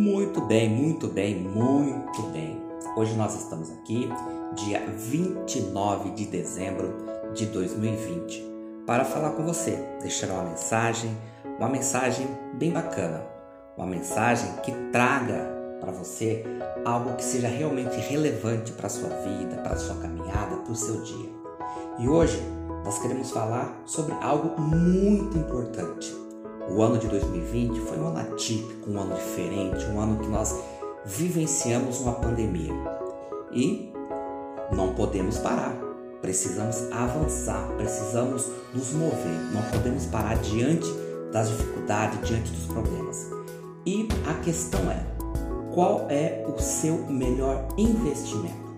Muito bem, muito bem, muito bem. Hoje nós estamos aqui, dia 29 de dezembro de 2020, para falar com você, deixar uma mensagem, uma mensagem bem bacana, uma mensagem que traga para você algo que seja realmente relevante para a sua vida, para a sua caminhada, para o seu dia. E hoje nós queremos falar sobre algo muito importante o ano de 2020 foi um ano atípico, um ano diferente, um ano que nós vivenciamos uma pandemia. E não podemos parar. Precisamos avançar, precisamos nos mover. Não podemos parar diante das dificuldades, diante dos problemas. E a questão é: qual é o seu melhor investimento?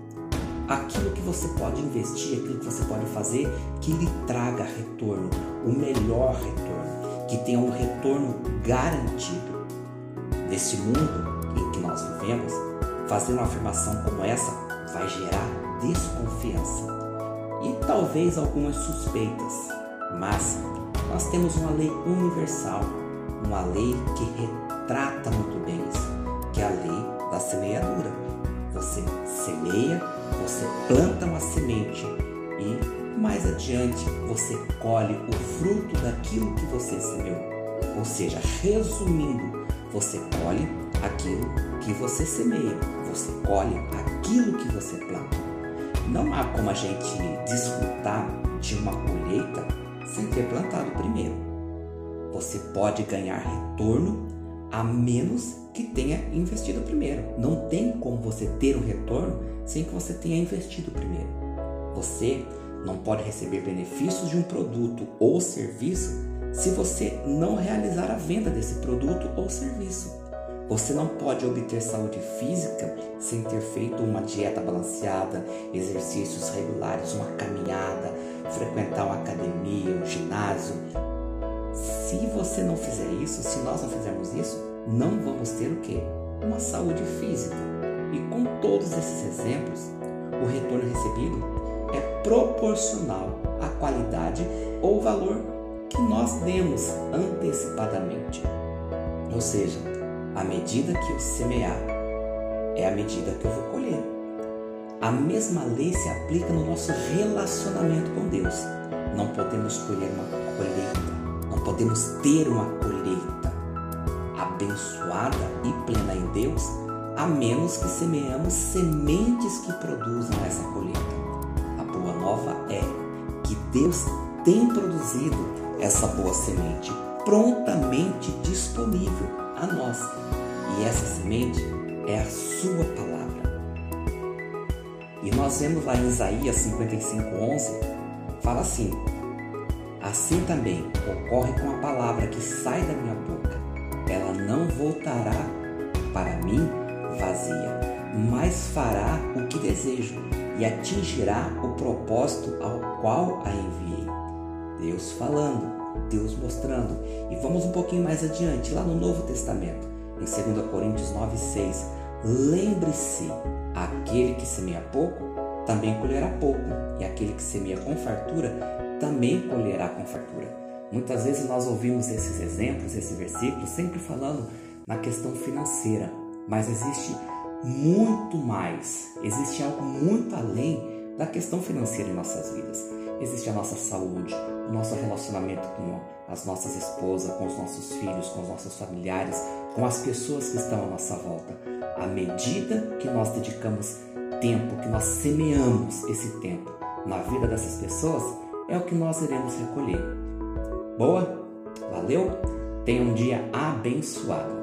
Aquilo que você pode investir, aquilo que você pode fazer que lhe traga retorno, o melhor retorno que tenha um retorno garantido. Nesse mundo em que nós vivemos, fazer uma afirmação como essa vai gerar desconfiança e talvez algumas suspeitas, mas nós temos uma lei universal, uma lei que retrata muito bem isso, que é a lei da semeadura. Você semeia, você planta uma semente e adiante você colhe o fruto daquilo que você semeou. Ou seja, resumindo, você colhe aquilo que você semeia, você colhe aquilo que você planta. Não há como a gente desfrutar de uma colheita sem ter plantado primeiro. Você pode ganhar retorno a menos que tenha investido primeiro. Não tem como você ter um retorno sem que você tenha investido primeiro. Você não pode receber benefícios de um produto ou serviço se você não realizar a venda desse produto ou serviço. Você não pode obter saúde física sem ter feito uma dieta balanceada, exercícios regulares, uma caminhada, frequentar uma academia, um ginásio. Se você não fizer isso, se nós não fizermos isso, não vamos ter o quê? Uma saúde física. E com todos esses exemplos, o retorno recebido é proporcional à qualidade ou valor que nós demos antecipadamente. Ou seja, a medida que eu semear é a medida que eu vou colher. A mesma lei se aplica no nosso relacionamento com Deus. Não podemos colher uma colheita, não podemos ter uma colheita abençoada e plena em Deus, a menos que semeamos sementes que produzam essa colheita nova é que Deus tem produzido essa boa semente prontamente disponível a nós. E essa semente é a sua palavra. E nós vemos lá em Isaías 55:11, fala assim: Assim também ocorre com a palavra que sai da minha boca. Ela não voltará para mim vazia, mas fará o que desejo e atingirá o propósito ao qual a enviei. Deus falando, Deus mostrando. E vamos um pouquinho mais adiante, lá no Novo Testamento, em 2 Coríntios 9,6. Lembre-se: aquele que semeia pouco, também colherá pouco, e aquele que semeia com fartura, também colherá com fartura. Muitas vezes nós ouvimos esses exemplos, esse versículo, sempre falando na questão financeira, mas existe muito mais. Existe algo muito além da questão financeira em nossas vidas. Existe a nossa saúde, o nosso relacionamento com as nossas esposas, com os nossos filhos, com os nossos familiares, com as pessoas que estão à nossa volta. À medida que nós dedicamos tempo, que nós semeamos esse tempo na vida dessas pessoas, é o que nós iremos recolher. Boa? Valeu? Tenha um dia abençoado.